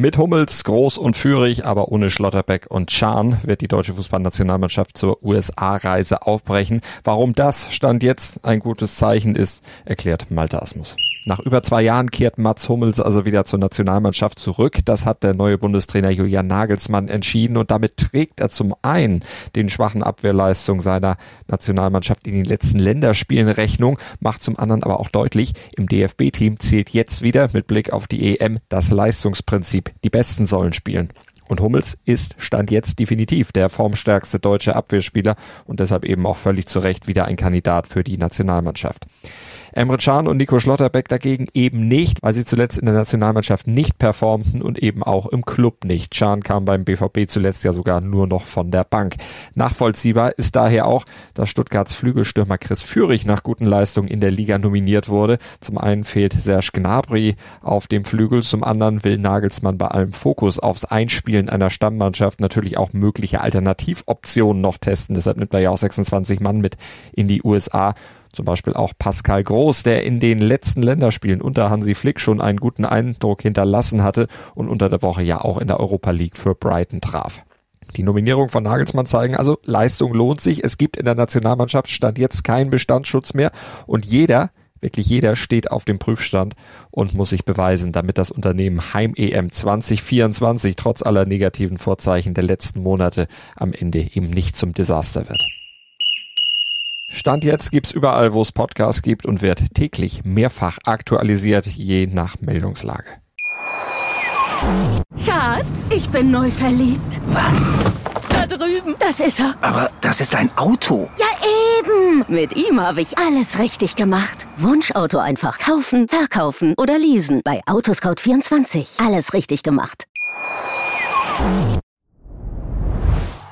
Mit Hummels, Groß und Führig, aber ohne Schlotterbeck und Chan wird die deutsche Fußballnationalmannschaft zur USA-Reise aufbrechen. Warum das Stand jetzt ein gutes Zeichen ist, erklärt Malte Asmus. Nach über zwei Jahren kehrt Mats Hummels also wieder zur Nationalmannschaft zurück. Das hat der neue Bundestrainer Julian Nagelsmann entschieden und damit trägt er zum einen den schwachen Abwehrleistung seiner Nationalmannschaft in den letzten Länderspielen Rechnung, macht zum anderen aber auch deutlich, im DFB-Team zählt jetzt wieder mit Blick auf die EM das Leistungsprinzip. Die Besten sollen spielen. Und Hummels ist Stand jetzt definitiv der formstärkste deutsche Abwehrspieler und deshalb eben auch völlig zu Recht wieder ein Kandidat für die Nationalmannschaft. Emre Can und Nico Schlotterbeck dagegen eben nicht, weil sie zuletzt in der Nationalmannschaft nicht performten und eben auch im Club nicht. Can kam beim BVB zuletzt ja sogar nur noch von der Bank. Nachvollziehbar ist daher auch, dass Stuttgarts Flügelstürmer Chris Führig nach guten Leistungen in der Liga nominiert wurde. Zum einen fehlt Serge Gnabry auf dem Flügel, zum anderen will Nagelsmann bei allem Fokus aufs Einspielen einer Stammmannschaft natürlich auch mögliche Alternativoptionen noch testen. Deshalb nimmt er ja auch 26 Mann mit in die USA zum Beispiel auch Pascal Groß, der in den letzten Länderspielen unter Hansi Flick schon einen guten Eindruck hinterlassen hatte und unter der Woche ja auch in der Europa League für Brighton traf. Die Nominierung von Nagelsmann zeigen also, Leistung lohnt sich. Es gibt in der Nationalmannschaft stand jetzt keinen Bestandsschutz mehr und jeder, wirklich jeder steht auf dem Prüfstand und muss sich beweisen, damit das Unternehmen Heim EM 2024 trotz aller negativen Vorzeichen der letzten Monate am Ende eben nicht zum Desaster wird. Stand jetzt gibt's überall, wo es Podcasts gibt und wird täglich mehrfach aktualisiert, je nach Meldungslage. Schatz, ich bin neu verliebt. Was? Da drüben. Das ist er. Aber das ist ein Auto. Ja, eben. Mit ihm habe ich alles richtig gemacht. Wunschauto einfach kaufen, verkaufen oder leasen. Bei Autoscout24. Alles richtig gemacht.